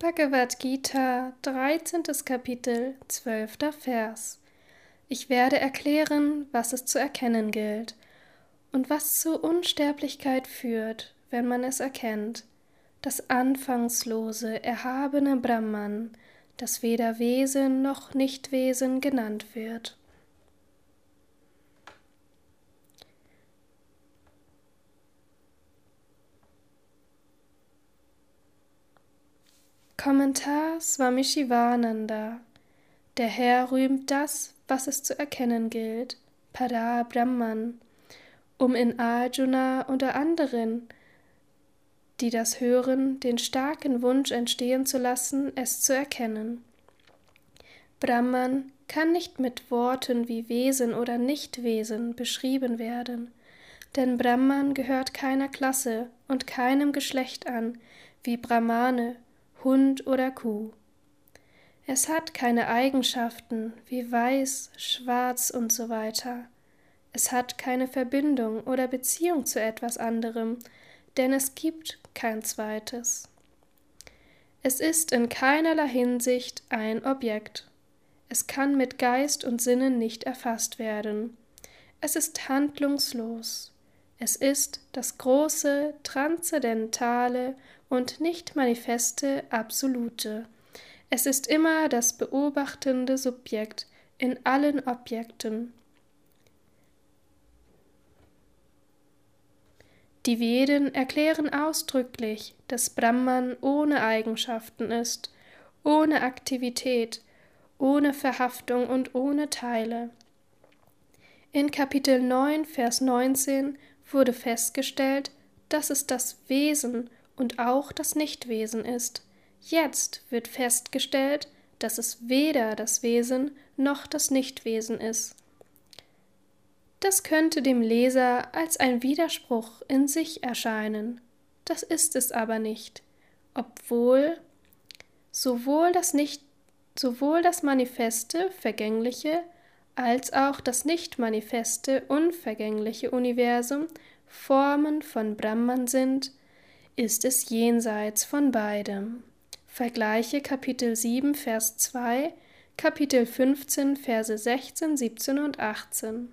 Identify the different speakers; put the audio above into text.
Speaker 1: Bhagavad Gita, 13. Kapitel, 12. Vers. Ich werde erklären, was es zu erkennen gilt und was zur Unsterblichkeit führt, wenn man es erkennt. Das anfangslose, erhabene Brahman, das weder Wesen noch Nichtwesen genannt wird. Kommentar Swami Shivananda. Der Herr rühmt das, was es zu erkennen gilt, Para Brahman, um in Arjuna unter anderen, die das hören, den starken Wunsch entstehen zu lassen, es zu erkennen. Brahman kann nicht mit Worten wie Wesen oder Nichtwesen beschrieben werden, denn Brahman gehört keiner Klasse und keinem Geschlecht an, wie Brahmane Hund oder Kuh. Es hat keine Eigenschaften wie weiß, schwarz und so weiter. Es hat keine Verbindung oder Beziehung zu etwas anderem, denn es gibt kein zweites. Es ist in keinerlei Hinsicht ein Objekt. Es kann mit Geist und Sinnen nicht erfasst werden. Es ist handlungslos. Es ist das große, transzendentale und nicht manifeste Absolute. Es ist immer das beobachtende Subjekt in allen Objekten. Die Veden erklären ausdrücklich, dass Brahman ohne Eigenschaften ist, ohne Aktivität, ohne Verhaftung und ohne Teile. In Kapitel 9, Vers 19 wurde festgestellt, dass es das Wesen und auch das Nichtwesen ist. Jetzt wird festgestellt, dass es weder das Wesen noch das Nichtwesen ist. Das könnte dem Leser als ein Widerspruch in sich erscheinen. Das ist es aber nicht, obwohl sowohl das nicht sowohl das manifeste vergängliche als auch das nicht manifeste unvergängliche Universum Formen von Brahman sind, ist es jenseits von beidem. Vergleiche Kapitel 7, Vers 2, Kapitel 15, Verse 16, 17 und 18.